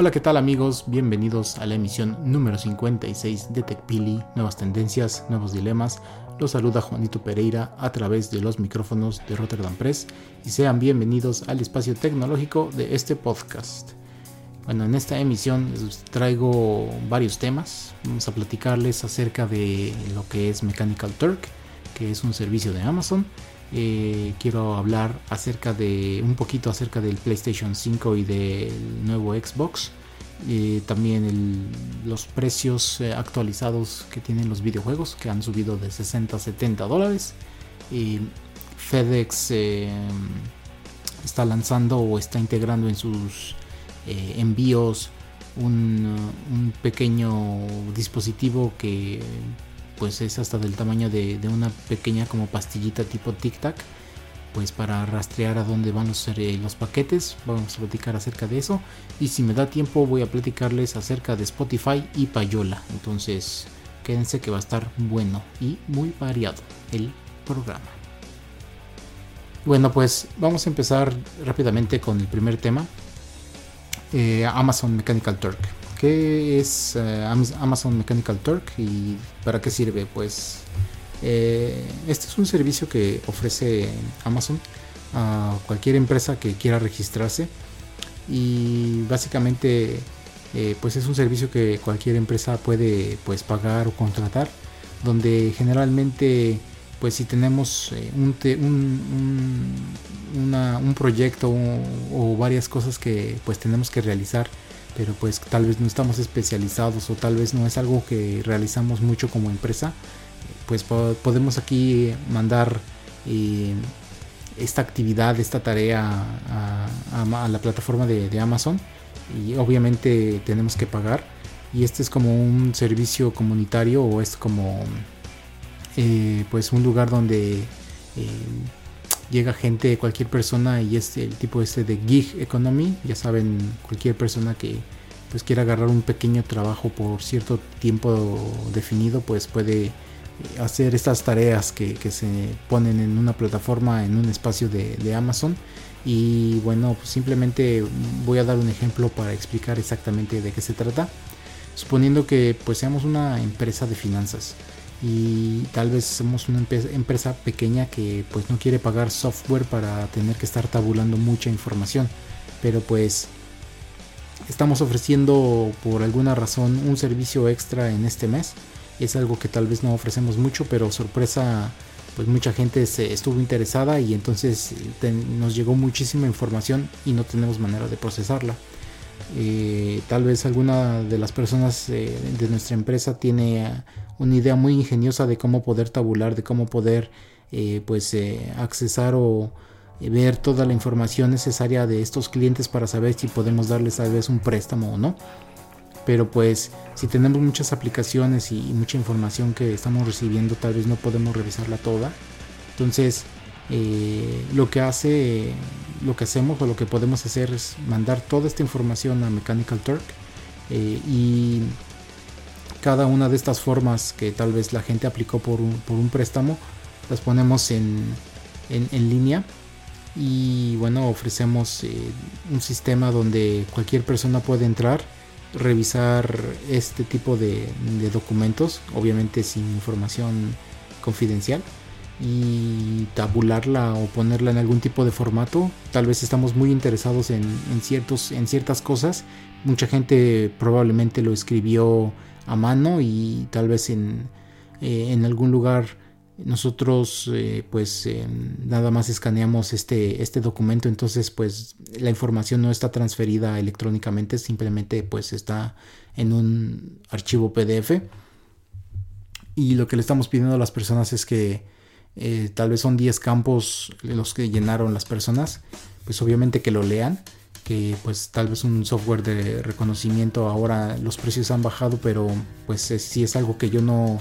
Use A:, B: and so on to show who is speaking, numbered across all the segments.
A: Hola, ¿qué tal amigos? Bienvenidos a la emisión número 56 de TechPili, Nuevas Tendencias, Nuevos Dilemas. Los saluda Juanito Pereira a través de los micrófonos de Rotterdam Press y sean bienvenidos al espacio tecnológico de este podcast. Bueno, en esta emisión les traigo varios temas. Vamos a platicarles acerca de lo que es Mechanical Turk, que es un servicio de Amazon. Eh, quiero hablar acerca de un poquito acerca del PlayStation 5 y del nuevo Xbox. Eh, también los precios eh, actualizados que tienen los videojuegos que han subido de 60 a 70 dólares. FedEx está lanzando o está integrando en sus envíos un, un pequeño dispositivo que pues es hasta del tamaño de, una pequeña como pastillita tipo tic tac pues para rastrear a dónde van los, eh, los paquetes. Vamos a platicar acerca de eso. Y si me da tiempo voy a platicarles acerca de Spotify y Payola. Entonces quédense que va a estar bueno y muy variado el programa. Bueno pues vamos a empezar rápidamente con el primer tema. Eh, Amazon Mechanical Turk ¿Qué es eh, Amazon Mechanical Turk y para qué sirve? Pues eh, este es un servicio que ofrece Amazon a cualquier empresa que quiera registrarse y básicamente eh, pues es un servicio que cualquier empresa puede pues pagar o contratar donde generalmente pues si tenemos un, un, proyecto o, o, varias cosas que pues tenemos que realizar pero pues tal vez no estamos especializados o tal vez no es algo que realizamos mucho como empresa, pues podemos aquí mandar eh, esta actividad, esta tarea a, la plataforma de, Amazon y obviamente tenemos que pagar. Y este es como un servicio comunitario o es como eh, pues un lugar donde eh, llega gente, cualquier persona y es el tipo este de gig economy, ya saben, cualquier persona que pues quiera agarrar un pequeño trabajo por cierto tiempo definido, pues puede eh, hacer estas tareas que, se ponen en una plataforma, en un espacio de, Amazon. Y bueno, pues simplemente voy a dar un ejemplo para explicar exactamente de qué se trata. Suponiendo que pues seamos una empresa de finanzas y tal vez somos una empresa pequeña que pues no quiere pagar software para tener que estar tabulando mucha información. Pero pues estamos ofreciendo por alguna razón un servicio extra en este mes. Es algo que tal vez no ofrecemos mucho pero sorpresa pues mucha gente estuvo interesada y entonces nos llegó muchísima información y no tenemos manera de procesarla eh, tal vez alguna de las personas eh, de nuestra empresa tiene una idea muy ingeniosa de cómo poder tabular, de cómo poder eh, pues accesar o ver toda la información necesaria de estos clientes para saber si podemos darles tal vez un préstamo o no. Pero pues si tenemos muchas aplicaciones y mucha información que estamos recibiendo, tal vez no podemos revisarla toda. Entonces eh, lo que hace, lo que hacemos o lo que podemos hacer es mandar toda esta información a Mechanical Turk eh, y cada una de estas formas que tal vez la gente aplicó por un, préstamo las ponemos en, línea. Y bueno ofrecemos eh, un sistema donde cualquier persona puede entrar revisar este tipo de documentos obviamente sin información confidencial y tabularla o ponerla en algún tipo de formato. Tal vez estamos muy interesados en, ciertos, en ciertas cosas. Mucha gente probablemente lo escribió a mano y tal vez en, eh, en algún lugar nosotros eh, pues eh, nada más escaneamos este, este documento entonces pues la información no está transferida electrónicamente simplemente pues está en un archivo pdf y lo que le estamos pidiendo a las personas es que eh, tal vez son 10 campos los que llenaron las personas, pues obviamente que lo lean, que pues tal vez un software de reconocimiento ahora los precios han bajado, pero pues si es algo que yo no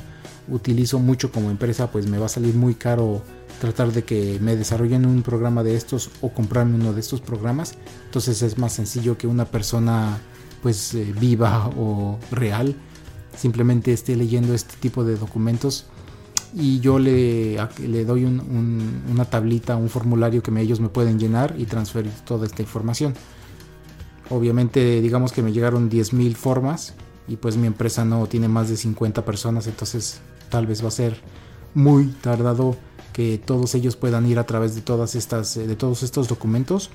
A: utilizo mucho como empresa, pues me va a salir muy caro tratar de que me desarrollen un programa de estos o comprarme uno de estos programas. Entonces es más sencillo que una persona pues eh, viva o real simplemente esté leyendo este tipo de documentos y yo le, le doy una tablita, un formulario que ellos me pueden llenar y transferir toda esta información. Obviamente digamos que me llegaron 10.000 formas y pues mi empresa no tiene más de 50 personas, entonces tal vez va a ser muy tardado que todos ellos puedan ir a través de todas estas de todos estos documentos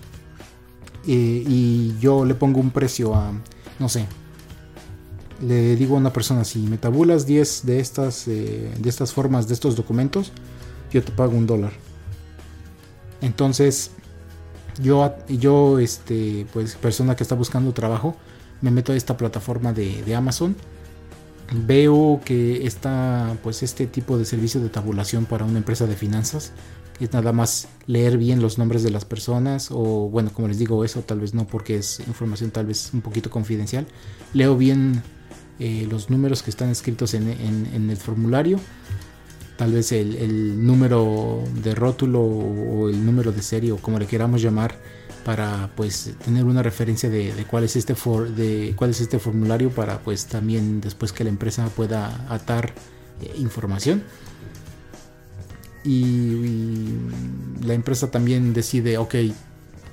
A: eh, y yo le pongo un precio a no sé le digo a una persona si me tabulas 10 de estas eh, de estas formas de estos documentos yo te pago un dólar. Entonces yo yo este pues persona que está buscando trabajo me meto a esta plataforma de, Amazon. Veo que está pues este tipo de servicio de tabulación para una empresa de finanzas es nada más leer bien los nombres de las personas o bueno como les digo eso tal vez no porque es información tal vez un poquito confidencial. Leo bien eh, los números que están escritos en, el formulario tal vez el, número de rótulo o el número de serie o como le queramos llamar para pues tener una referencia de, cuál es este de cuál es este formulario para pues también después que la empresa pueda atar eh, información. Y, la empresa también decide ok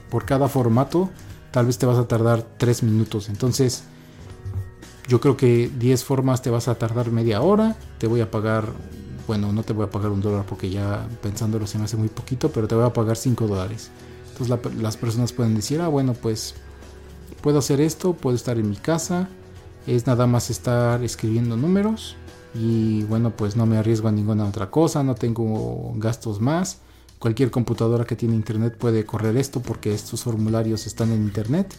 A: por cada formato tal vez te vas a tardar 3 minutos. Entonces yo creo que 10 formas te vas a tardar media hora te voy a pagar bueno no te voy a pagar un dólar porque ya pensándolo se me hace muy poquito pero te voy a pagar 5 dólares las personas pueden decir, ah, bueno, pues puedo hacer esto, puedo estar en mi casa, es nada más estar escribiendo números y bueno, pues no me arriesgo a ninguna otra cosa, no tengo gastos más. Cualquier computadora que tiene internet puede correr esto porque estos formularios están en internet.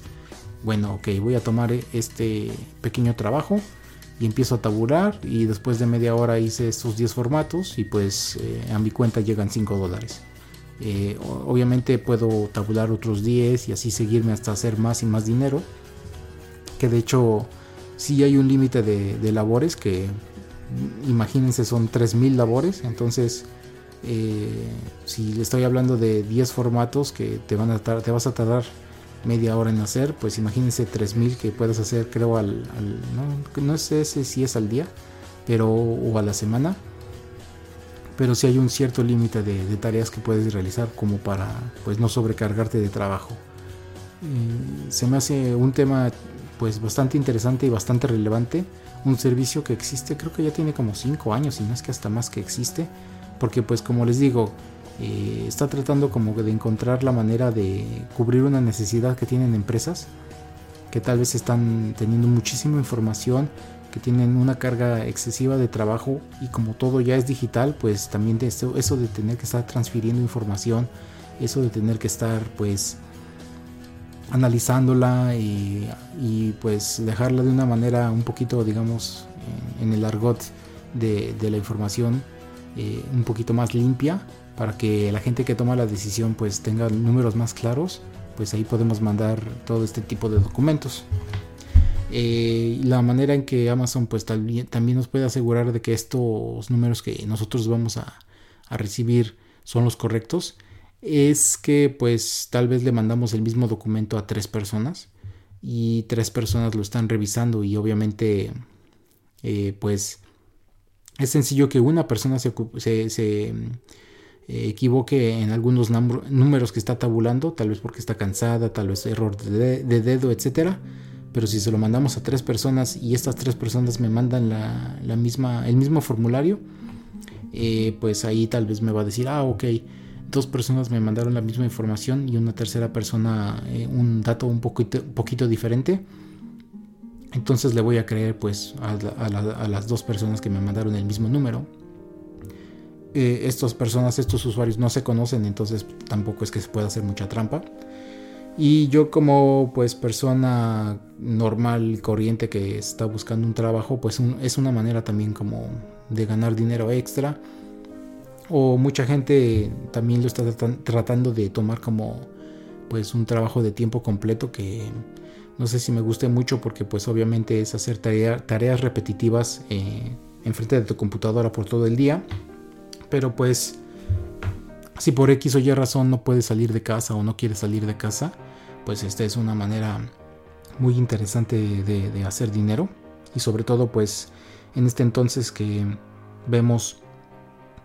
A: Bueno, ok, voy a tomar este pequeño trabajo y empiezo a tabular y después de media hora hice estos 10 formatos y pues eh, a mi cuenta llegan 5 dólares. Eh, obviamente puedo tabular otros 10 y así seguirme hasta hacer más y más dinero. Que de hecho si hay un límite de, labores que imagínense son 3000 labores. Entonces eh, si le estoy hablando de 10 formatos que te, van a te vas a tardar media hora en hacer, pues imagínense 3000 que puedes hacer creo al, no, no sé si es al día, pero o a la semana pero sí hay un cierto límite de, tareas que puedes realizar como para pues no sobrecargarte de trabajo. se me hace un tema pues bastante interesante y bastante relevante, un servicio que existe, creo que ya tiene como 5 años y no es que hasta más que existe, porque pues como les digo, eh, está tratando como de encontrar la manera de cubrir una necesidad que tienen empresas que tal vez están teniendo muchísima información que tienen una carga excesiva de trabajo y como todo ya es digital, pues también de eso, eso de tener que estar transfiriendo información, eso de tener que estar pues analizándola y, pues dejarla de una manera un poquito, digamos, en el argot de, la información eh, un poquito más limpia para que la gente que toma la decisión pues tenga números más claros, pues ahí podemos mandar todo este tipo de documentos. Eh, la manera en que Amazon pues también, también nos puede asegurar de que estos números que nosotros vamos a, recibir son los correctos es que pues tal vez le mandamos el mismo documento a tres personas y tres personas lo están revisando y obviamente eh, pues es sencillo que una persona se, se, eh, equivoque en algunos números que está tabulando, tal vez porque está cansada, tal vez error de, de dedo, etcétera pero si se lo mandamos a tres personas y estas tres personas me mandan la, misma, el mismo formulario, eh, pues ahí tal vez me va a decir, ah, ok, dos personas me mandaron la misma información y una tercera persona eh, un dato un poquito, poquito diferente. Entonces le voy a creer pues a, las dos personas que me mandaron el mismo número. Eh, estas personas, estos usuarios no se conocen, entonces tampoco es que se pueda hacer mucha trampa. Y yo como pues persona normal, corriente que está buscando un trabajo, pues es una manera también como de ganar dinero extra. o mucha gente también lo está tratando de tomar como pues un trabajo de tiempo completo que no sé si me guste mucho porque pues obviamente es hacer tareas repetitivas eh, enfrente de tu computadora por todo el día. Pero pues si por X o Y razón no puedes salir de casa o no quieres salir de casa pues esta es una manera muy interesante de hacer dinero. Y sobre todo pues en este entonces que vemos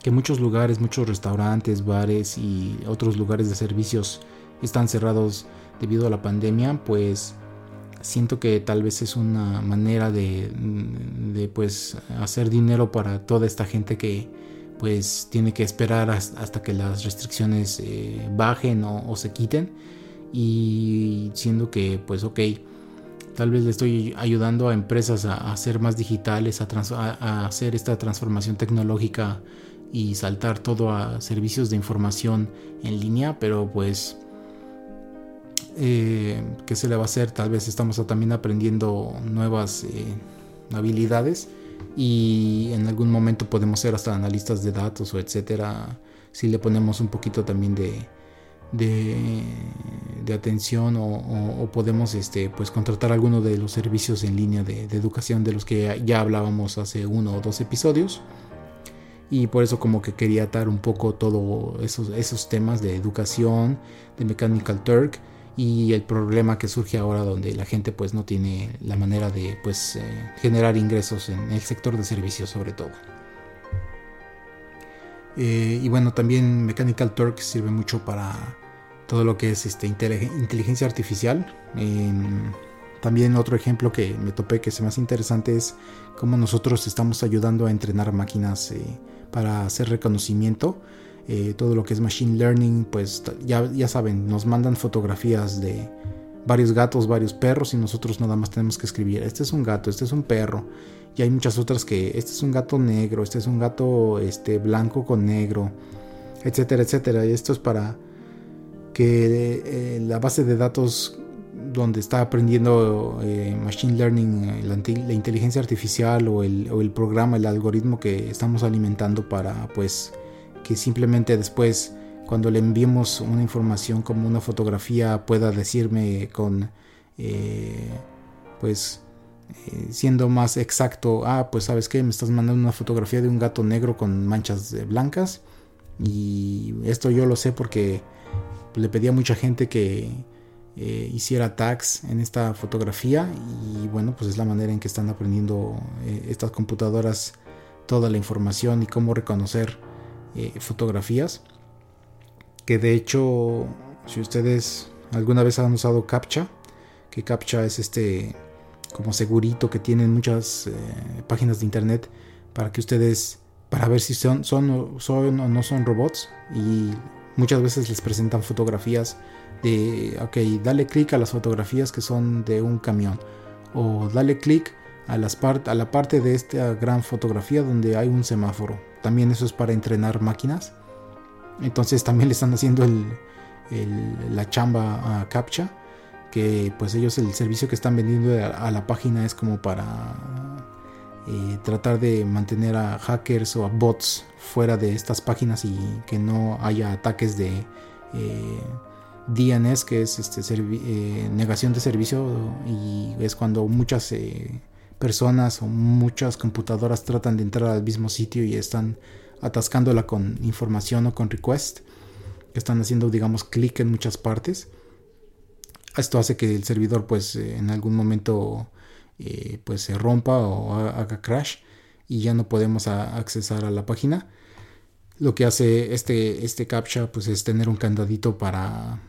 A: que muchos lugares, muchos restaurantes, bares y otros lugares de servicios están cerrados debido a la pandemia, pues siento que tal vez es una manera de, de pues hacer dinero para toda esta gente que pues tiene que esperar hasta que las restricciones eh, bajen o, se quiten. Y siendo que pues ok tal vez le estoy ayudando a empresas a, ser más digitales a, a hacer esta transformación tecnológica y saltar todo a servicios de información en línea, pero pues eh, ¿qué se le va a hacer? Tal vez estamos también aprendiendo nuevas eh, habilidades y en algún momento podemos ser hasta analistas de datos o etcétera si le ponemos un poquito también de, de, atención o, podemos este, pues contratar alguno de los servicios en línea de, educación de los que ya hablábamos hace uno o dos episodios y por eso como que quería atar un poco todos esos, esos temas de educación, de Mechanical Turk y el problema que surge ahora donde la gente pues no tiene la manera de pues eh, generar ingresos en el sector de servicios sobre todo. Eh, y bueno, también Mechanical Turk sirve mucho para todo lo que es este, inteligencia artificial. también otro ejemplo que me topé que es más interesante es cómo nosotros estamos ayudando a entrenar máquinas eh, para hacer reconocimiento. Eh, todo lo que es machine learning, pues ya, ya saben, nos mandan fotografías de varios gatos, varios perros y nosotros nada más tenemos que escribir, este es un gato, este es un perro. Y hay muchas otras que, este es un gato negro, este es un gato este, blanco con negro, etcétera, etcétera. Y esto es para que eh, la base de datos donde está aprendiendo eh, Machine Learning, eh, la, inteligencia artificial o el, programa, el algoritmo que estamos alimentando para pues que simplemente después cuando le enviemos una información como una fotografía pueda decirme con eh, pues siendo más exacto, ah pues sabes que me estás mandando una fotografía de un gato negro con manchas blancas y esto yo lo sé porque le pedí a mucha gente que eh, hiciera tags en esta fotografía y bueno pues es la manera en que están aprendiendo eh, estas computadoras toda la información y cómo reconocer eh, fotografías que de hecho si ustedes alguna vez han usado captcha que captcha es este como segurito que tienen muchas páginas de internet para que ustedes para ver si son, son, son o no son robots y muchas veces les presentan fotografías de, ok, dale clic a las fotografías que son de un camión o dale clic a, la parte de esta gran fotografía donde hay un semáforo. También eso es para entrenar máquinas. Entonces también le están haciendo el, la chamba a CAPTCHA, que pues ellos el servicio que están vendiendo a, la página es como para eh, tratar de mantener a hackers o a bots fuera de estas páginas y que no haya ataques de... Eh, DNS, que es este, eh, negación de servicio, y es cuando muchas eh, personas o muchas computadoras tratan de entrar al mismo sitio y están atascándola con información o con request, que están haciendo, digamos, clic en muchas partes. Esto hace que el servidor, pues, eh, en algún momento, pues, se rompa o haga crash y ya no podemos accesar a la página. Lo que hace este, este captcha pues es tener un candadito para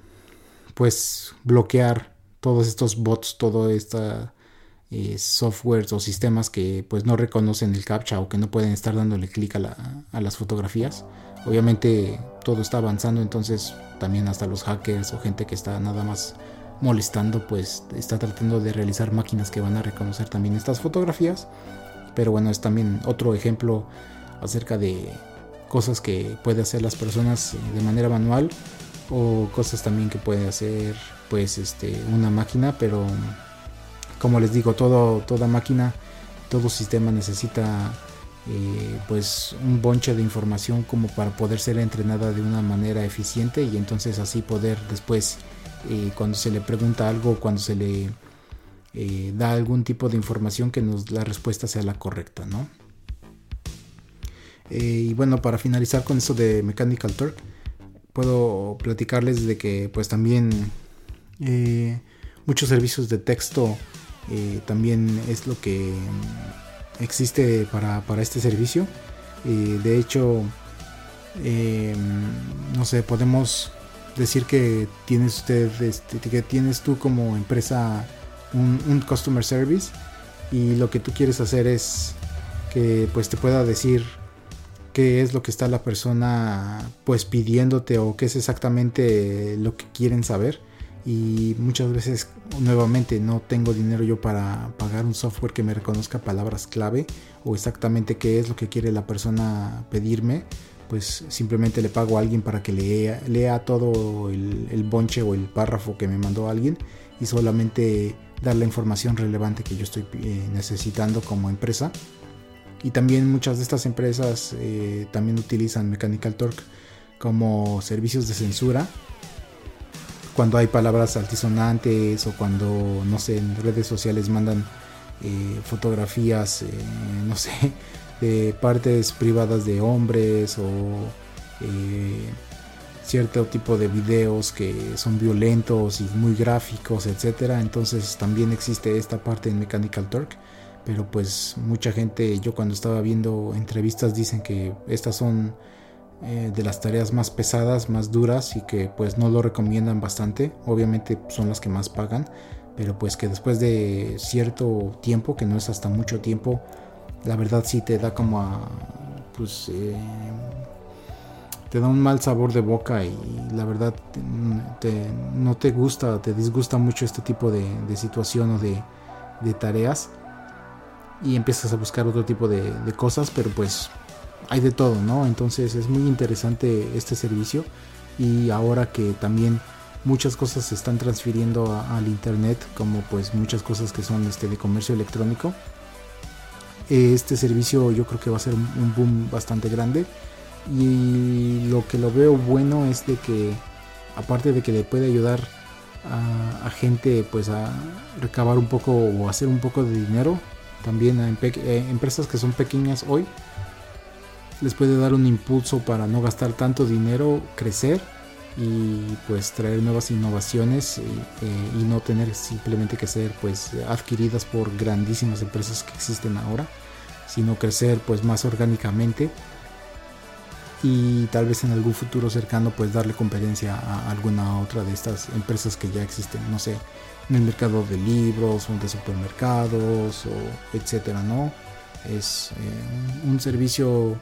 A: pues bloquear todos estos bots, todo esta eh, softwares o sistemas que pues no reconocen el captcha o que no pueden estar dándole clic a, las fotografías. Obviamente todo está avanzando, entonces también hasta los hackers o gente que está nada más molestando, pues está tratando de realizar máquinas que van a reconocer también estas fotografías. Pero bueno, es también otro ejemplo acerca de cosas que puede hacer las personas eh, de manera manual o cosas también que puede hacer pues este una máquina pero como les digo todo toda máquina todo sistema necesita eh, pues un bonche de información como para poder ser entrenada de una manera eficiente y entonces así poder después eh, cuando se le pregunta algo cuando se le eh, da algún tipo de información que nos la respuesta sea la correcta no y bueno para finalizar con esto de Mechanical Turk puedo platicarles de que pues también muchos servicios de texto también es lo que existe para, este servicio. de hecho, em, no sé, podemos decir que tienes usted, este, que tienes tú como empresa un, customer service y lo que tú quieres hacer es que pues te pueda decir qué es lo que está la persona pues pidiéndote o qué es exactamente lo que quieren saber y muchas veces nuevamente no tengo dinero yo para pagar un software que me reconozca palabras clave o exactamente qué es lo que quiere la persona pedirme pues simplemente le pago a alguien para que lea, lea todo el, bonche o el párrafo que me mandó alguien y solamente dar la información relevante que yo estoy eh, necesitando como empresa. Y también muchas de estas empresas eh, también utilizan Mechanical Turk como servicios de censura cuando hay palabras altisonantes o cuando, no sé, en redes sociales mandan eh, fotografías, eh, no sé, de partes privadas de hombres o eh, cierto tipo de videos que son violentos y muy gráficos, etcétera. Entonces también existe esta parte en Mechanical Turk. Pero pues mucha gente, yo cuando estaba viendo entrevistas dicen que estas son eh, de las tareas más pesadas, más duras y que pues no lo recomiendan bastante. Obviamente son las que más pagan, pero pues que después de cierto tiempo, que no es hasta mucho tiempo, la verdad sí te da como a pues eh, te da un mal sabor de boca y la verdad no te gusta, te disgusta mucho este tipo de, situación o de, tareas y empiezas a buscar otro tipo de, de cosas, pero pues hay de todo, ¿no? Entonces es muy interesante este servicio y ahora que también muchas cosas se están transfiriendo al internet, como pues muchas cosas que son este de comercio electrónico, este servicio yo creo que va a ser un boom bastante grande y lo que lo veo bueno es de que aparte de que le puede ayudar a, gente pues a recabar un poco o hacer un poco de dinero también a eh, empresas que son pequeñas hoy les puede dar un impulso para no gastar tanto dinero, crecer y pues traer nuevas innovaciones eh, eh, y, no tener simplemente que ser pues adquiridas por grandísimas empresas que existen ahora, sino crecer pues más orgánicamente y tal vez en algún futuro cercano pues darle competencia a alguna otra de estas empresas que ya existen, no sé, en el mercado de libros o de supermercados o etcétera, ¿no? Es eh, un servicio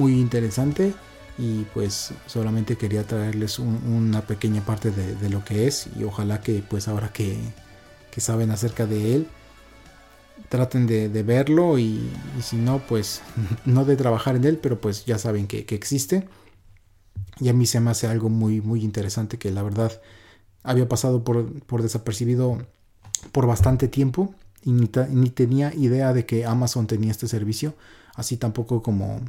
A: muy interesante y pues solamente quería traerles una pequeña parte de, lo que es y ojalá que pues ahora que, saben acerca de él traten de, verlo y, si no pues no de trabajar en él pero pues ya saben que, existe. Y a mí se me hace algo muy muy interesante que la verdad había pasado por, por desapercibido por bastante tiempo y ni, ni tenía idea de que Amazon tenía este servicio así tampoco como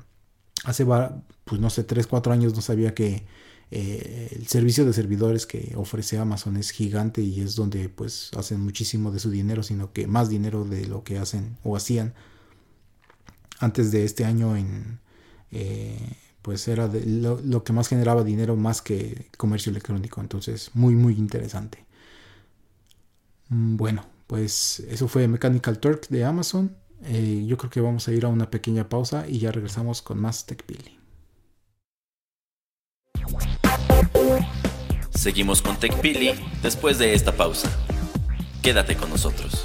A: hace, pues no sé, 3, 4 años no sabía que eh, el servicio de servidores que ofrece Amazon es gigante y es donde pues hacen muchísimo de su dinero, sino que más dinero de lo que hacen o hacían antes de este año en... Eh, pues era lo, lo, que más generaba dinero más que comercio electrónico. Entonces, muy, muy interesante. Mm, bueno, pues eso fue Mechanical Turk de Amazon. Eh, yo creo que vamos a ir a una pequeña pausa y ya regresamos con más TechPili.
B: Seguimos con TechPili después de esta pausa. Quédate con nosotros.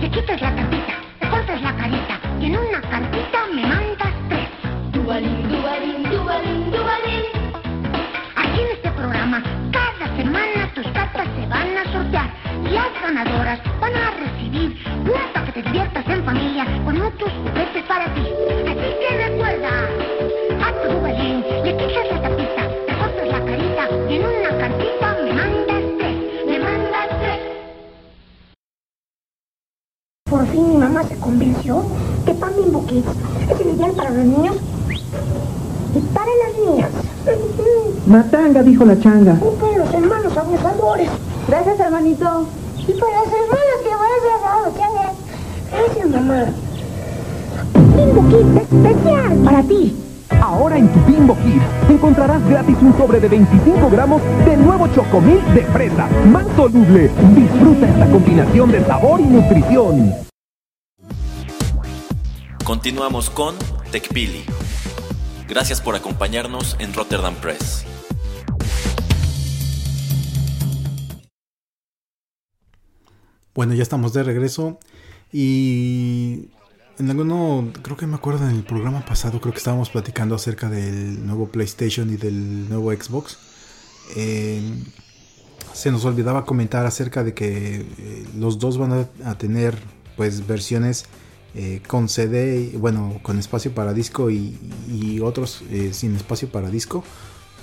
C: te quitas la tapita, te cortas la carita y en una cartita me mandas tres. Dubalín, dubalín, dubalín, dubalín. Aquí en este programa semana tus cartas se van a sortear y las ganadoras van a recibir un para que te diviertas en familia con muchos juguetes para ti. Así que recuerda, a tu balín le quitas la tapita, le cortas la carita y en una cartita me mandas tres, me mandas tres. Por fin mi mamá se convenció que Pambi Buckets es el ideal para los niños para las niñas.
D: Matanga, dijo la changa.
C: Y para los hermanos abusadores.
E: Gracias, hermanito.
C: Y para las hermanas que van a changa. Gracias, mamá. Bimbo Kids especial para ti.
F: Ahora en tu Bimbo Kids encontrarás gratis un sobre de 25 gramos de nuevo chocomil de fresa, más soluble. Disfruta esta combinación de sabor y nutrición.
B: Continuamos con TechPili. Gracias por acompañarnos en Rotterdam Press.
A: Bueno, ya estamos de regreso y en alguno, creo que me acuerdo en el programa pasado, creo que estábamos platicando acerca del nuevo PlayStation y del nuevo Xbox. Eh, se nos olvidaba comentar acerca de que eh, los dos van a, a tener pues versiones eh, con CD, bueno, con espacio para disco y, otros eh, sin espacio para disco.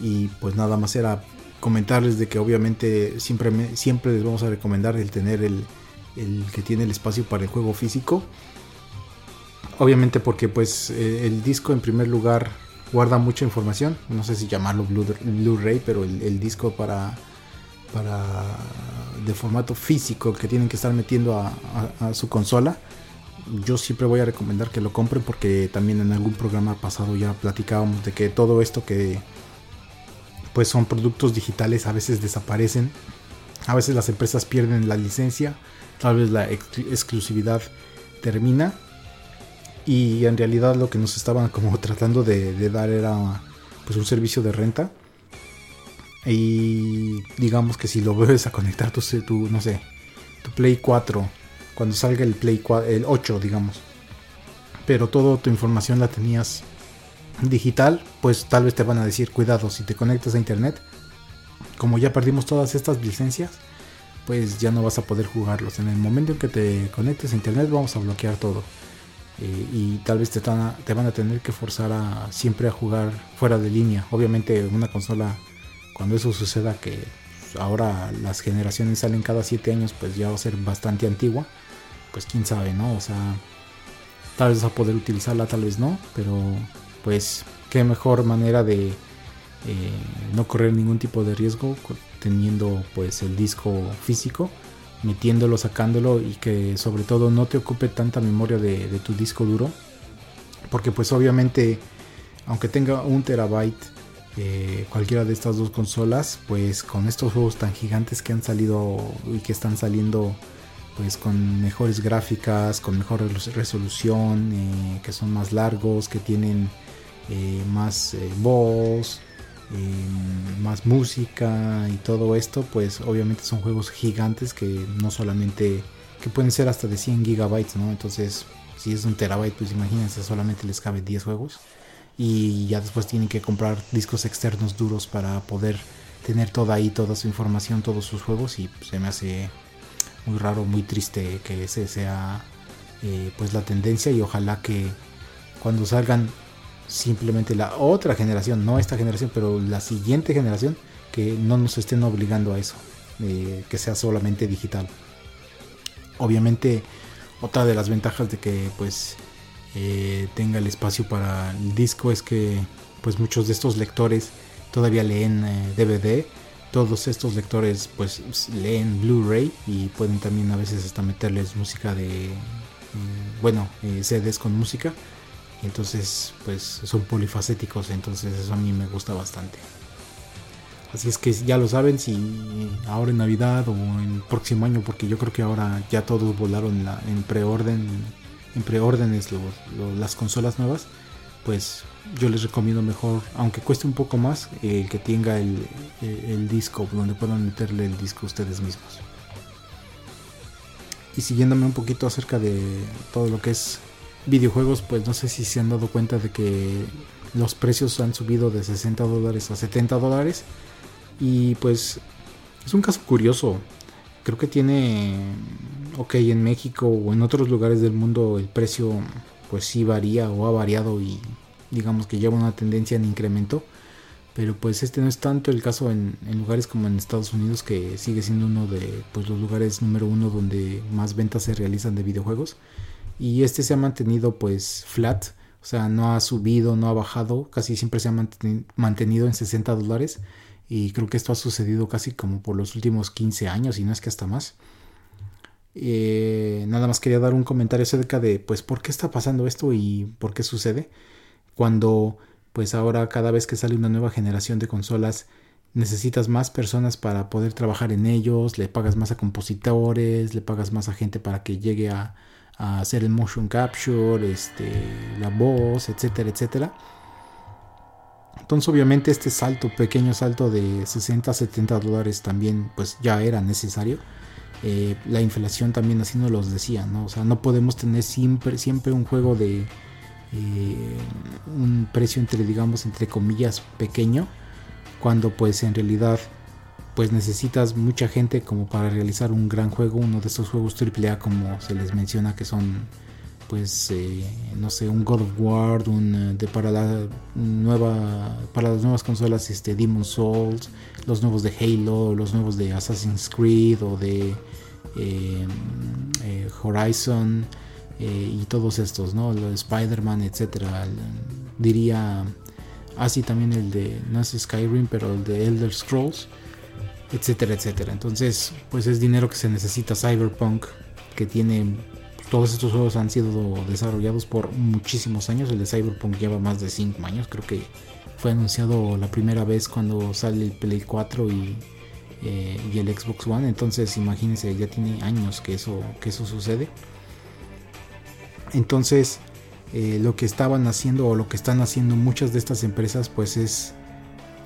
A: Y pues nada más era comentarles de que obviamente siempre, siempre les vamos a recomendar el tener el, el que tiene el espacio para el juego físico. Obviamente porque pues eh, el disco en primer lugar guarda mucha información. No sé si llamarlo Blu- Blu-ray, pero el, disco para, para de formato físico que tienen que estar metiendo a su consola. Yo siempre voy a recomendar que lo compren porque también en algún programa pasado ya platicábamos de que todo esto que pues son productos digitales a veces desaparecen. A veces las empresas pierden la licencia, tal vez la ex- exclusividad termina y en realidad lo que nos estaban como tratando de, dar era pues un servicio de renta y digamos que si lo vuelves a conectar tu, tu no sé tu play 4 cuando salga el play 4, el 8 digamos. Pero toda tu información la tenías digital pues tal vez te van a decir cuidado si te conectas a internet como ya perdimos todas estas licencias pues ya no vas a poder jugarlos. En el momento en que te conectes a internet vamos a bloquear todo. Eh, y tal vez te, van a, te van a tener que forzar a siempre a jugar fuera de línea. Obviamente una consola, cuando eso suceda, que ahora las generaciones salen cada 7 años, pues ya va a ser bastante antigua, pues quién sabe, ¿no? O sea, tal vez a poder utilizarla, tal vez no, pero pues qué mejor manera de eh, no correr ningún tipo de riesgo teniendo pues el disco físico metiéndolo, sacándolo y que sobre todo no te ocupe tanta memoria de, de tu disco duro. Porque pues obviamente, aunque tenga un terabyte eh, cualquiera de estas dos consolas, pues con estos juegos tan gigantes que han salido y que están saliendo pues con mejores gráficas, con mejor res- resolución, eh, que son más largos, que tienen eh, más eh, voz, más música y todo esto, pues obviamente son juegos gigantes que no solamente, que pueden ser hasta de 100 gigabytes, ¿no? Entonces, si es un terabyte, pues imagínense, solamente les cabe 10 juegos. Y ya después tienen que comprar discos externos duros para poder tener toda ahí, toda su información, todos sus juegos. Y se me hace muy raro, muy triste que ese sea eh, pues la tendencia y ojalá que cuando salgan simplemente la otra generación, no esta generación, pero la siguiente generación, que no nos estén obligando a eso, eh, que sea solamente digital. Obviamente, otra de las ventajas de que pues eh, tenga el espacio para el disco es que pues muchos de estos lectores todavía leen DVD. Todos estos lectores pues leen Blu-ray y pueden también a veces hasta meterles música de, mm, bueno, eh, CDs con música. Entonces, pues son polifacéticos, entonces eso a mí me gusta bastante. Así es que ya lo saben, si ahora en Navidad o en próximo año, porque yo creo que ahora ya todos volaron la- en preorden, en preórdenes las consolas nuevas, pues yo les recomiendo mejor, aunque cueste un poco más, el que tenga el, el- el disco, donde puedan meterle el disco ustedes mismos. Y siguiéndome un poquito acerca de todo lo que es videojuegos, pues no sé si se han dado cuenta de que los precios han subido de 60 dólares a 70 dólares. Y pues es un caso curioso. Creo que tiene, ok, en México o en otros lugares del mundo el precio pues sí varía o ha variado y digamos que lleva una tendencia en incremento. Pero pues este no es tanto el caso en, lugares como en Estados Unidos que sigue siendo uno de pues, los lugares número uno donde más ventas se realizan de videojuegos. y este se ha mantenido pues flat, o sea, no ha subido, no ha bajado, casi siempre se ha mantenido en 60 dólares y creo que esto ha sucedido casi como por los últimos 15 años y no es que hasta más. Eh, nada más quería dar un comentario acerca de pues por qué está pasando esto y por qué sucede cuando pues ahora cada vez que sale una nueva generación de consolas necesitas más personas para poder trabajar en ellos, le pagas más a compositores, le pagas más a gente para que llegue a, hacer el motion capture, este, la voz, etcétera, etcétera. Entonces obviamente este salto, pequeño salto de 60 a 70 dólares también pues ya era necesario. Eh, la inflación también así nos los decía, ¿no? O sea, no podemos tener siempre, siempre un juego de eh, un precio entre, digamos, entre comillas, pequeño cuando pues en realidad pues necesitas mucha gente como para realizar un gran juego, uno de estos juegos AAA como se les menciona que son pues eh, no sé, un God of War, un, de para la nueva para las nuevas consolas este Demon Souls, los nuevos de Halo, los nuevos de Assassin's Creed o de Horizon y todos estos, ¿no? Spider-Man, etcétera. Diría Así también el de, no es Skyrim, pero el de Elder Scrolls, etcétera, etcétera. Entonces, pues es dinero que se necesita. Cyberpunk, que tiene, todos estos juegos han sido desarrollados por muchísimos años. El de Cyberpunk lleva más de 5 años, creo que fue anunciado la primera vez cuando sale el Play 4 y, eh, y el Xbox One. Entonces, imagínense, ya tiene años que eso, que eso sucede. Entonces, eh, lo que estaban haciendo o lo que están haciendo muchas de estas empresas pues es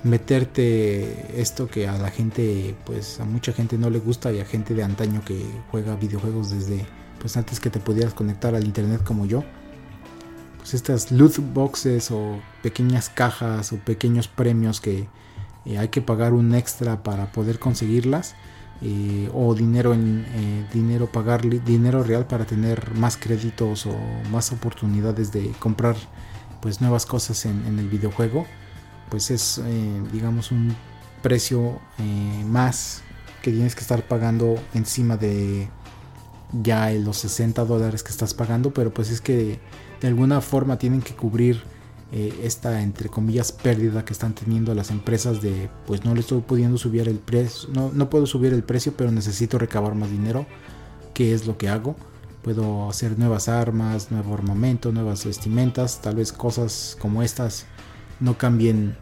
A: meterte esto que a la gente pues a mucha gente no le gusta y a gente de antaño que juega videojuegos desde pues antes que te pudieras conectar al internet como yo pues estas loot boxes o pequeñas cajas o pequeños premios que eh, hay que pagar un extra para poder conseguirlas eh, o dinero en eh, dinero pagar dinero real para tener más créditos o más oportunidades de comprar pues nuevas cosas en, el videojuego pues es digamos un precio más que tienes que estar pagando encima de ya los 60 dólares que estás pagando pero pues es que de alguna forma tienen que cubrir eh, esta entre comillas pérdida que están teniendo las empresas de pues no le estoy pudiendo subir el precio no, no puedo subir el precio pero necesito recabar más dinero qué es lo que hago. Puedo hacer nuevas armas nuevo armamento nuevas vestimentas tal vez cosas como estas no cambien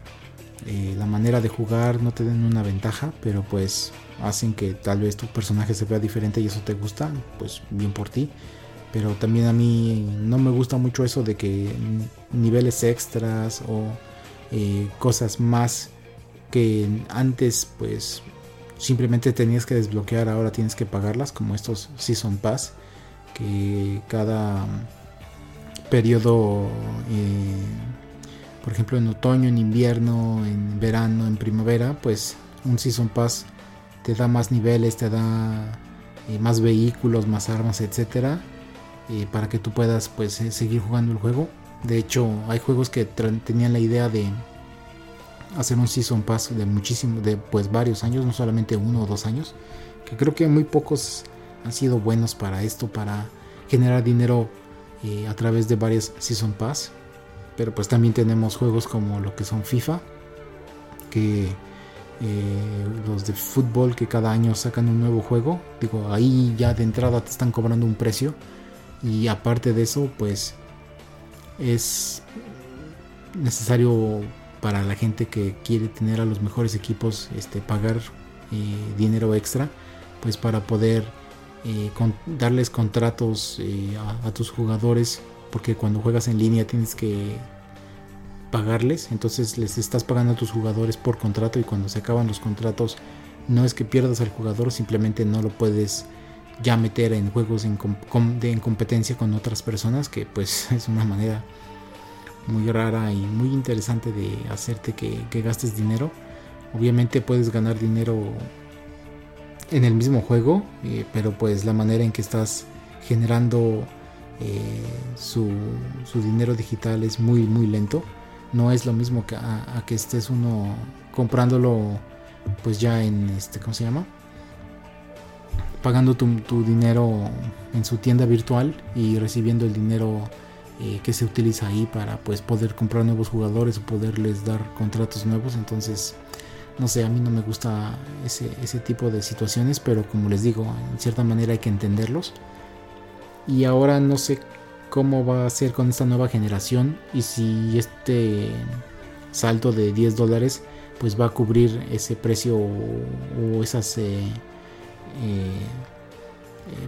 A: eh, la manera de jugar no te den una ventaja pero pues hacen que tal vez tu personaje se vea diferente y eso te gusta pues bien por ti pero también a mí no me gusta mucho eso de que niveles extras o eh, cosas más que antes pues simplemente tenías que desbloquear ahora tienes que pagarlas como estos season pass que cada periodo eh, por ejemplo en otoño en invierno en verano en primavera pues un season pass te da más niveles te da eh, más vehículos más armas etcétera eh, para que tú puedas pues eh, seguir jugando el juego. De hecho, hay juegos que tenían la idea de hacer un season pass de muchísimo, de pues varios años, no solamente uno o dos años, que creo que muy pocos han sido buenos para esto, para generar dinero eh, a través de varias season pass. Pero pues también tenemos juegos como lo que son FIFA, que los de fútbol que cada año sacan un nuevo juego. Digo, ahí ya de entrada te están cobrando un precio y aparte de eso, pues es necesario para la gente que quiere tener a los mejores equipos este, pagar eh, dinero extra, pues para poder eh, darles contratos eh, a, tus jugadores, porque cuando juegas en línea tienes que pagarles, entonces les estás pagando a tus jugadores por contrato y cuando se acaban los contratos no es que pierdas al jugador, simplemente no lo puedes ya meter en juegos en, en competencia con otras personas, que pues es una manera muy rara y muy interesante de hacerte que, gastes dinero. Obviamente puedes ganar dinero en el mismo juego, eh, pero pues la manera en que estás generando eh, su, su, dinero digital es muy muy lento. No es lo mismo que a, a, que estés uno comprándolo pues ya en este, ¿cómo se llama? Pagando tu, tu, dinero en su tienda virtual y recibiendo el dinero eh, que se utiliza ahí para pues poder comprar nuevos jugadores o poderles dar contratos nuevos. Entonces no sé a mí no me gusta ese, ese tipo de situaciones pero como les digo en cierta manera hay que entenderlos. Y ahora no sé cómo va a ser con esta nueva generación y si este salto de 10 dólares pues va a cubrir ese precio o, esas eh,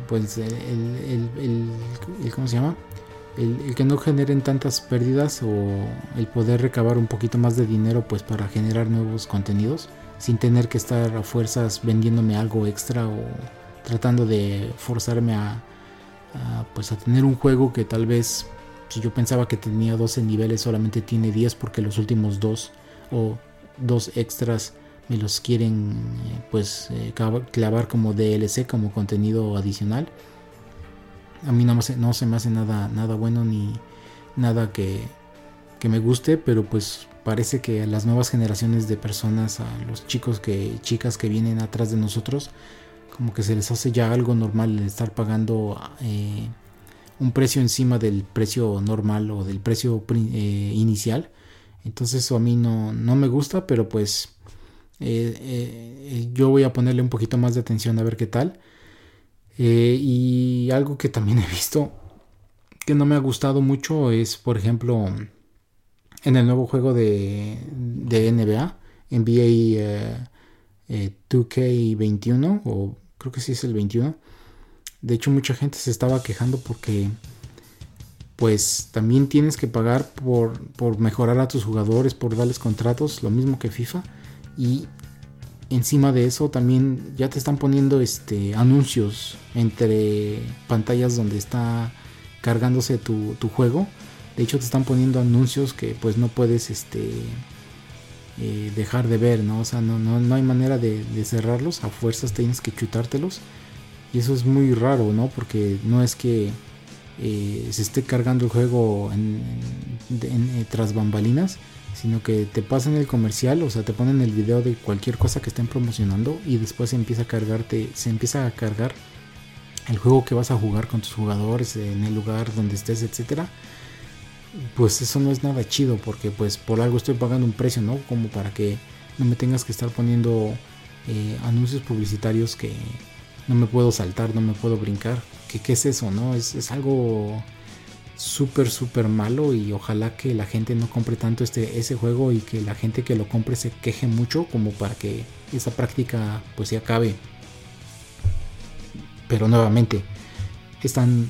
A: pues el, el, el, ¿cómo se llama? El, que no generen tantas pérdidas o el poder recabar un poquito más de dinero pues para generar nuevos contenidos sin tener que estar a fuerzas vendiéndome algo extra o tratando de forzarme a, pues a tener un juego que tal vez si yo pensaba que tenía 12 niveles solamente tiene 10 porque los últimos dos o dos extras me los quieren eh, pues eh, clavar como DLC como contenido adicional a mí no, me, no se me hace nada nada bueno ni nada que, que me guste pero pues parece que a las nuevas generaciones de personas a los chicos que chicas que vienen atrás de nosotros como que se les hace ya algo normal estar pagando eh, un precio encima del precio normal o del precio inicial. Entonces eso a mí no, no me gusta, pero pues eh, yo voy a ponerle un poquito más de atención a ver qué tal. y algo que también he visto que no me ha gustado mucho es, por ejemplo, en el nuevo juego de, de NBA, NBA 2K21 o creo que sí es el 21. De hecho, mucha gente se estaba quejando porque pues también tienes que pagar por, por mejorar a tus jugadores, por darles contratos, lo mismo que FIFA. Y encima de eso también ya te están poniendo este anuncios entre pantallas donde está cargándose tu, juego. De hecho te están poniendo anuncios que pues no puedes este eh, dejar de ver, ¿no? O sea, no, no, hay manera de, cerrarlos, a fuerzas tienes que chutártelos. Y eso es muy raro, ¿no? Porque no es que eh, se esté cargando el juego en, eh, tras bambalinas, sino que te pasan el comercial, o sea, te ponen el video de cualquier cosa que estén promocionando y después se empieza a cargarte, se empieza a cargar el juego que vas a jugar con tus jugadores en el lugar donde estés, etcétera pues eso no es nada chido porque pues por algo estoy pagando un precio, ¿no? Como para que no me tengas que estar poniendo eh, anuncios publicitarios que no me puedo saltar, no me puedo brincar. ¿Qué, qué es eso, no? Es, es algo súper, súper malo y ojalá que la gente no compre tanto este, ese juego y que la gente que lo compre se queje mucho como para que esa práctica pues se acabe. Pero nuevamente, están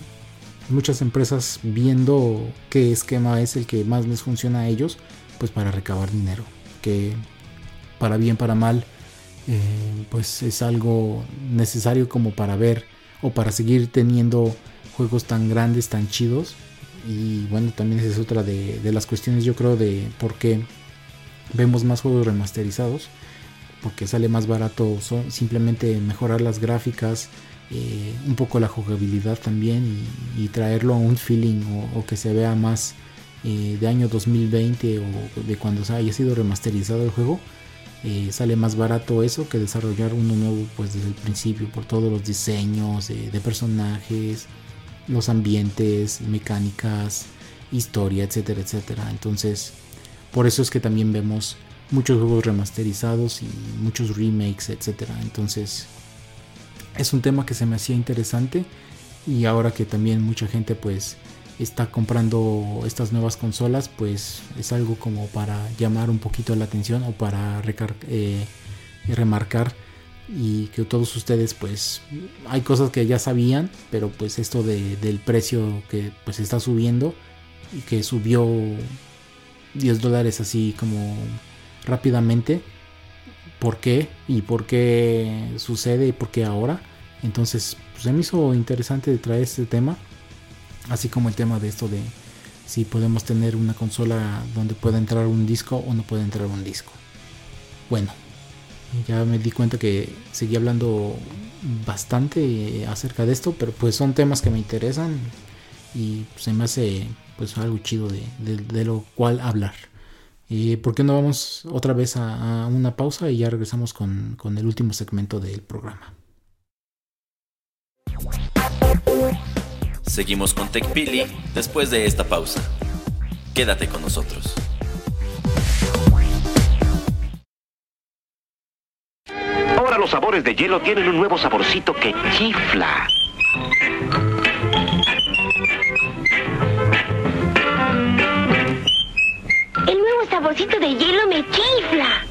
A: muchas empresas viendo qué esquema es el que más les funciona a ellos, pues para recabar dinero, que para bien, para mal, eh, pues es algo necesario como para ver o para seguir teniendo juegos tan grandes, tan chidos. Y bueno, también esa es otra de, las cuestiones yo creo de por qué vemos más juegos remasterizados. Porque sale más barato simplemente mejorar las gráficas, eh, un poco la jugabilidad también y, traerlo a un feeling o, que se vea más eh, de año 2020 o de cuando haya sido remasterizado el juego. Eh, sale más barato eso que desarrollar uno nuevo pues desde el principio por todos los diseños de personajes, los ambientes, mecánicas, historia, etcétera, etcétera. Entonces, por eso es que también vemos muchos juegos remasterizados y muchos remakes, etcétera. Entonces, es un tema que se me hacía interesante y ahora que también mucha gente pues está comprando estas nuevas consolas pues es algo como para llamar un poquito la atención o para eh, remarcar y que todos ustedes pues hay cosas que ya sabían pero pues esto del precio que pues está subiendo y que subió 10 dólares así como rápidamente por qué y por qué sucede y por qué ahora entonces, pues se me hizo interesante traer este tema, así como el tema de esto de si podemos tener una consola donde pueda entrar un disco o no puede entrar un disco. Bueno, ya me di cuenta que seguí hablando bastante acerca de esto, pero pues son temas que me interesan y se me hace pues algo chido de, lo cual hablar. ¿Y por qué no vamos otra vez a, una pausa y ya regresamos con el último segmento del programa?
B: Seguimos con TechPili después de esta pausa. Quédate con nosotros.
E: Ahora los sabores de hielo tienen un nuevo saborcito que chifla.
C: El nuevo saborcito de hielo me chifla.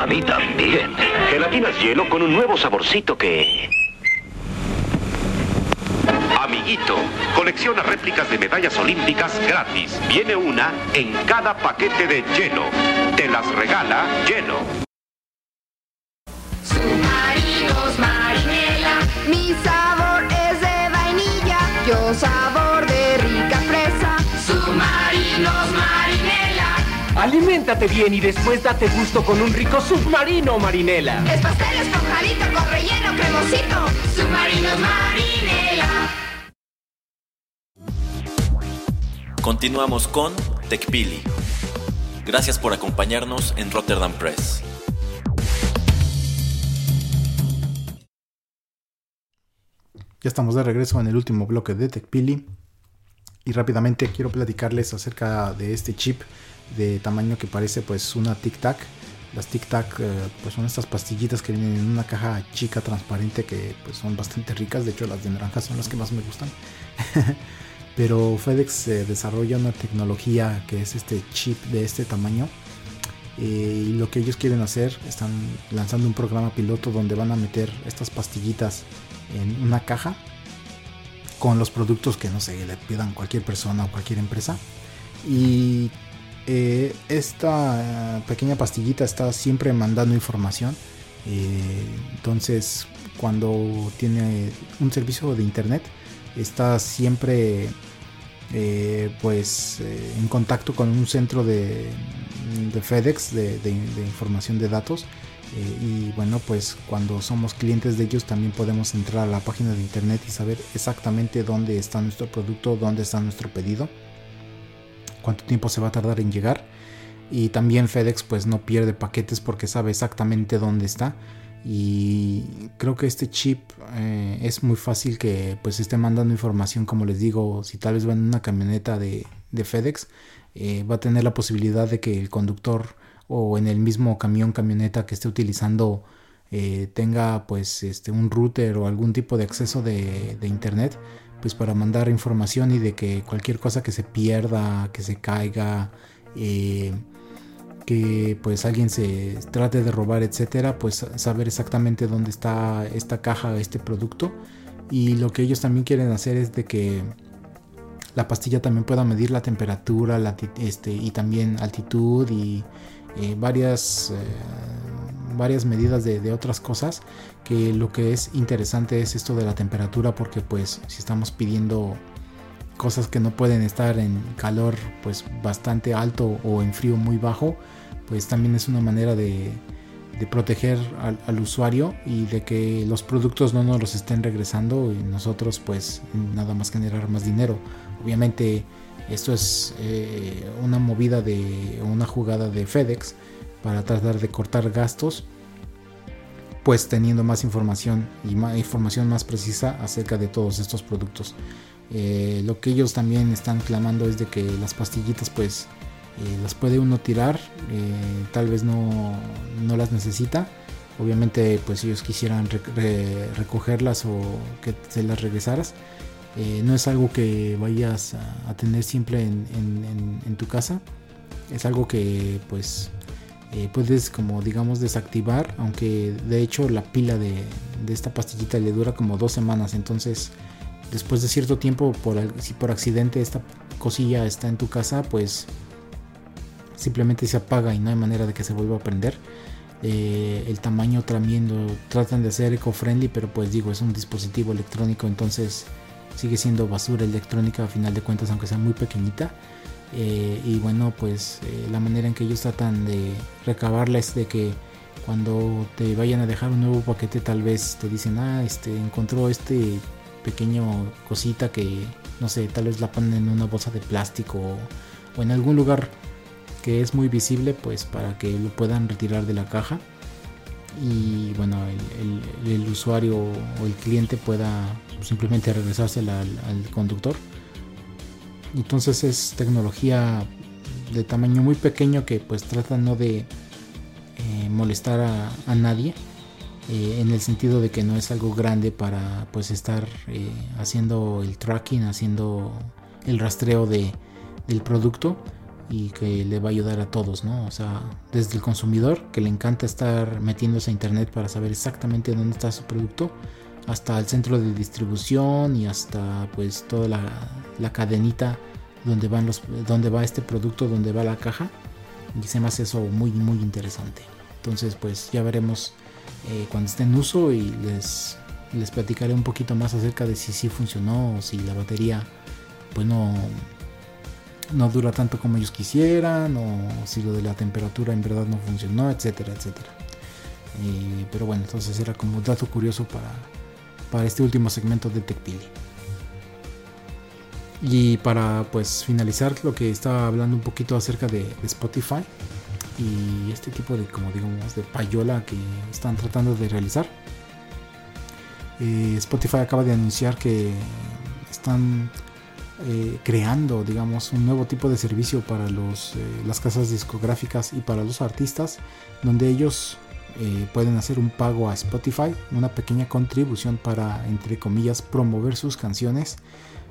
E: A mí también. Gelatinas hielo con un nuevo saborcito que... Amiguito, colecciona réplicas de medallas olímpicas gratis. Viene una en cada paquete de hielo. Te las regala hielo.
G: Submarinos marinela, mi sabor es de vainilla, yo sabor de rica fresa. Submarinos marinela,
F: Aliméntate bien y después date gusto con un rico submarino marinela.
G: es pastel esponjadito con relleno cremosito. Submarinos marinela.
B: Continuamos con TechPili. Gracias por acompañarnos en Rotterdam Press.
A: Ya estamos de regreso en el último bloque de TechPili. Y rápidamente quiero platicarles acerca de este chip de tamaño que parece pues una Tic Tac. Las Tic Tac eh, pues son estas pastillitas que vienen en una caja chica transparente que pues son bastante ricas. De hecho las de naranja son las que más me gustan. Pero FedEx eh, desarrolla una tecnología que es este chip de este tamaño. Eh, y lo que ellos quieren hacer, están lanzando un programa piloto donde van a meter estas pastillitas en una caja con los productos que no sé, le pidan cualquier persona o cualquier empresa. Y eh, esta pequeña pastillita está siempre mandando información. Eh, entonces, cuando tiene un servicio de internet, está siempre eh, pues en contacto con un centro de, de FedEx de, de- de información de datos y bueno pues cuando somos clientes de ellos también podemos entrar a la página de internet y saber exactamente dónde está nuestro producto dónde está nuestro pedido cuánto tiempo se va a tardar en llegar. Y también FedEx pues no pierde paquetes porque sabe exactamente dónde está. Y creo que este chip eh, es muy fácil que pues esté mandando información como les digo si tal vez va en una camioneta de, de FedEx eh, va a tener la posibilidad de que el conductor o en el mismo camión camioneta que esté utilizando eh, tenga pues este un router o algún tipo de acceso de, de internet pues para mandar información y de que cualquier cosa que se pierda que se caiga eh, que pues alguien se trate de robar, etcétera, pues saber exactamente dónde está esta caja, este producto. Y lo que ellos también quieren hacer es de que la pastilla también pueda medir la temperatura la, este, y también altitud y eh, varias, eh, varias medidas de, otras cosas. Que lo que es interesante es esto de la temperatura porque pues si estamos pidiendo cosas que no pueden estar en calor pues bastante alto o en frío muy bajo pues también es una manera de, de proteger al, al usuario y de que los productos no nos los estén regresando y nosotros pues nada más generar más dinero obviamente esto es eh, una movida de una jugada de FedEx para tratar de cortar gastos pues teniendo más información y más información más precisa acerca de todos estos productos eh, lo que ellos también están clamando es de que las pastillitas pues eh, las puede uno tirar, tal vez no, no las necesita. Obviamente pues ellos quisieran re- re- recogerlas o que se las regresaras. Eh, no es algo que vayas a, tener siempre en, en- tu casa. Es algo que pues eh, puedes como digamos desactivar. Aunque de hecho la pila de, de esta pastillita le dura como dos semanas. Entonces después de cierto tiempo, si por accidente esta cosilla está en tu casa, pues simplemente se apaga y no hay manera de que se vuelva a prender. Eh, el tamaño también lo tratan de hacer eco-friendly, pero pues digo, es un dispositivo electrónico, entonces sigue siendo basura electrónica a final de cuentas, aunque sea muy pequeñita. Eh, y bueno, pues eh, la manera en que ellos tratan de recabarla es de que cuando te vayan a dejar un nuevo paquete, tal vez te dicen, ah, este encontró este pequeño cosita que no sé, tal vez la ponen en una bolsa de plástico o, o en algún lugar que es muy visible, pues para que lo puedan retirar de la caja. Y bueno, el, el, usuario o el cliente pueda simplemente regresarse al, al, conductor. Entonces es tecnología de tamaño muy pequeño que pues trata no de eh, molestar a, a nadie. Eh, en el sentido de que no es algo grande para pues estar eh, haciendo el tracking, haciendo el rastreo de, del producto y que le va a ayudar a todos, ¿no? O sea, desde el consumidor que le encanta estar metiéndose a internet para saber exactamente dónde está su producto, hasta el centro de distribución y hasta pues toda la, la cadenita donde van los donde va este producto, donde va la caja. Y se me hace eso muy muy interesante. Entonces, pues ya veremos eh, cuando esté en uso y les les platicaré un poquito más acerca de si sí funcionó o si la batería pues no no dura tanto como ellos quisieran o si lo de la temperatura en verdad no funcionó, etcétera, etcétera. Eh, pero bueno, entonces era como dato curioso para, para este último segmento de TechPili. Y para pues finalizar lo que estaba hablando un poquito acerca de, Spotify y este tipo de como digamos de payola que están tratando de realizar. Eh, Spotify acaba de anunciar que están eh, creando, digamos, un nuevo tipo de servicio para los, eh, las casas discográficas y para los artistas, donde ellos eh, pueden hacer un pago a Spotify, una pequeña contribución para, entre comillas, promover sus canciones,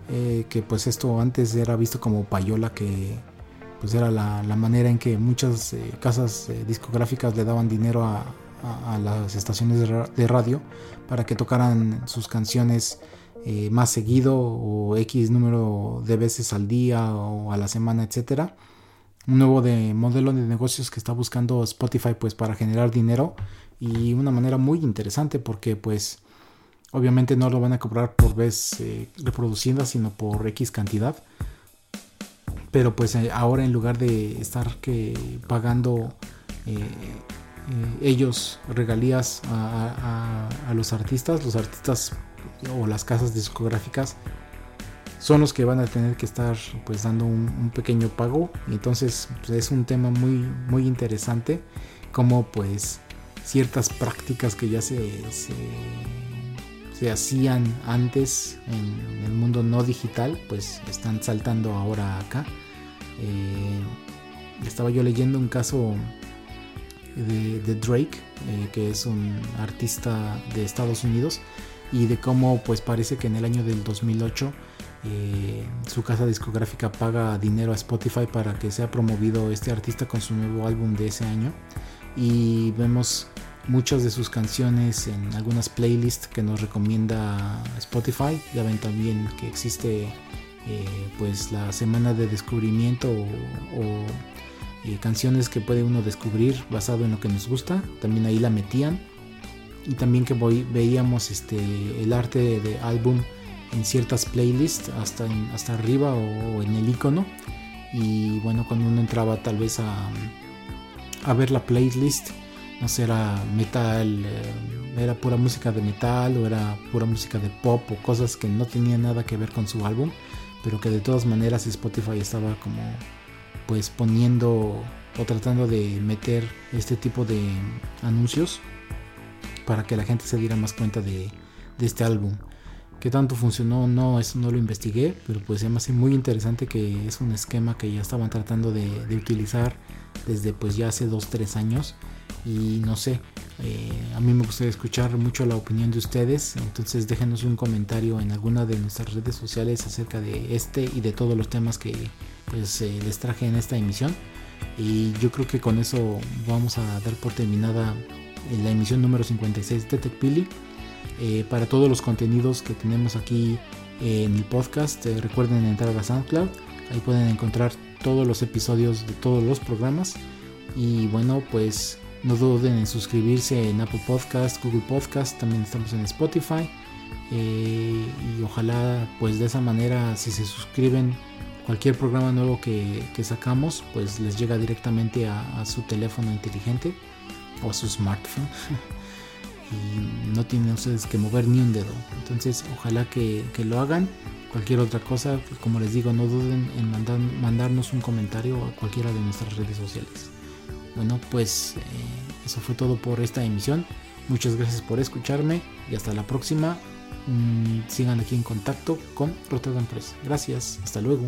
A: que pues esto antes era visto como payola, que pues era la, manera en que muchas casas discográficas le daban dinero a, a las estaciones de radio para que tocaran sus canciones eh, más seguido o X número de veces al día o a la semana, etcétera. Un nuevo de modelo de negocios que está buscando Spotify pues para generar dinero y una manera muy interesante porque pues obviamente no lo van a cobrar por vez eh, reproducida sino por X cantidad. Pero pues eh, ahora en lugar de estar que pagando ellos regalías a los artistas, los artistas o las casas discográficas son los que van a tener que estar pues dando un, pequeño pago. Y entonces pues, es un tema muy muy interesante como pues ciertas prácticas que ya se, se, hacían antes en, el mundo no digital pues están saltando ahora acá. Eh, estaba yo leyendo un caso de, Drake eh, que es un artista de Estados Unidos y de cómo pues parece que en el año del 2008 eh, su casa discográfica paga dinero a Spotify para que sea promovido este artista con su nuevo álbum de ese año. Y vemos muchas de sus canciones en algunas playlists que nos recomienda Spotify. Ya ven también que existe eh, pues la semana de descubrimiento o, eh, canciones que puede uno descubrir basado en lo que nos gusta. También ahí la metían y también que veíamos este, el arte de, álbum en ciertas playlists hasta, hasta arriba o, en el icono. Y bueno cuando uno entraba tal vez a, a ver la playlist no sé era metal eh, era pura música de metal o era pura música de pop o cosas que no tenían nada que ver con su álbum pero que de todas maneras Spotify estaba como pues poniendo o tratando de meter este tipo de anuncios para que la gente se diera más cuenta de, este álbum. ¿Qué tanto funcionó? No, eso no lo investigué, pero pues se me hace muy interesante que es un esquema que ya estaban tratando de, utilizar desde pues ya hace 2-3 años y no sé, eh, a mí me gustaría escuchar mucho la opinión de ustedes, entonces déjenos un comentario en alguna de nuestras redes sociales acerca de este y de todos los temas que pues eh, les traje en esta emisión y yo creo que con eso vamos a dar por terminada en la emisión número 56 de TechPili. Eh, para todos los contenidos que tenemos aquí en el podcast, eh, recuerden entrar a SoundCloud. Ahí pueden encontrar todos los episodios de todos los programas. Y bueno, pues no duden en suscribirse en Apple Podcast, Google Podcast, también estamos en Spotify. Eh, y ojalá pues de esa manera si se suscriben cualquier programa nuevo que, sacamos pues les llega directamente a su teléfono inteligente o a su smartphone. y no tienen ustedes que mover ni un dedo. Entonces, ojalá que, lo hagan. Cualquier otra cosa, como les digo, no duden en mandar, mandarnos un comentario a cualquiera de nuestras redes sociales. Bueno, pues eh, eso fue todo por esta emisión. Muchas gracias por escucharme y hasta la próxima. Mm, sigan aquí en contacto con Rotterdam Press. Gracias, hasta luego.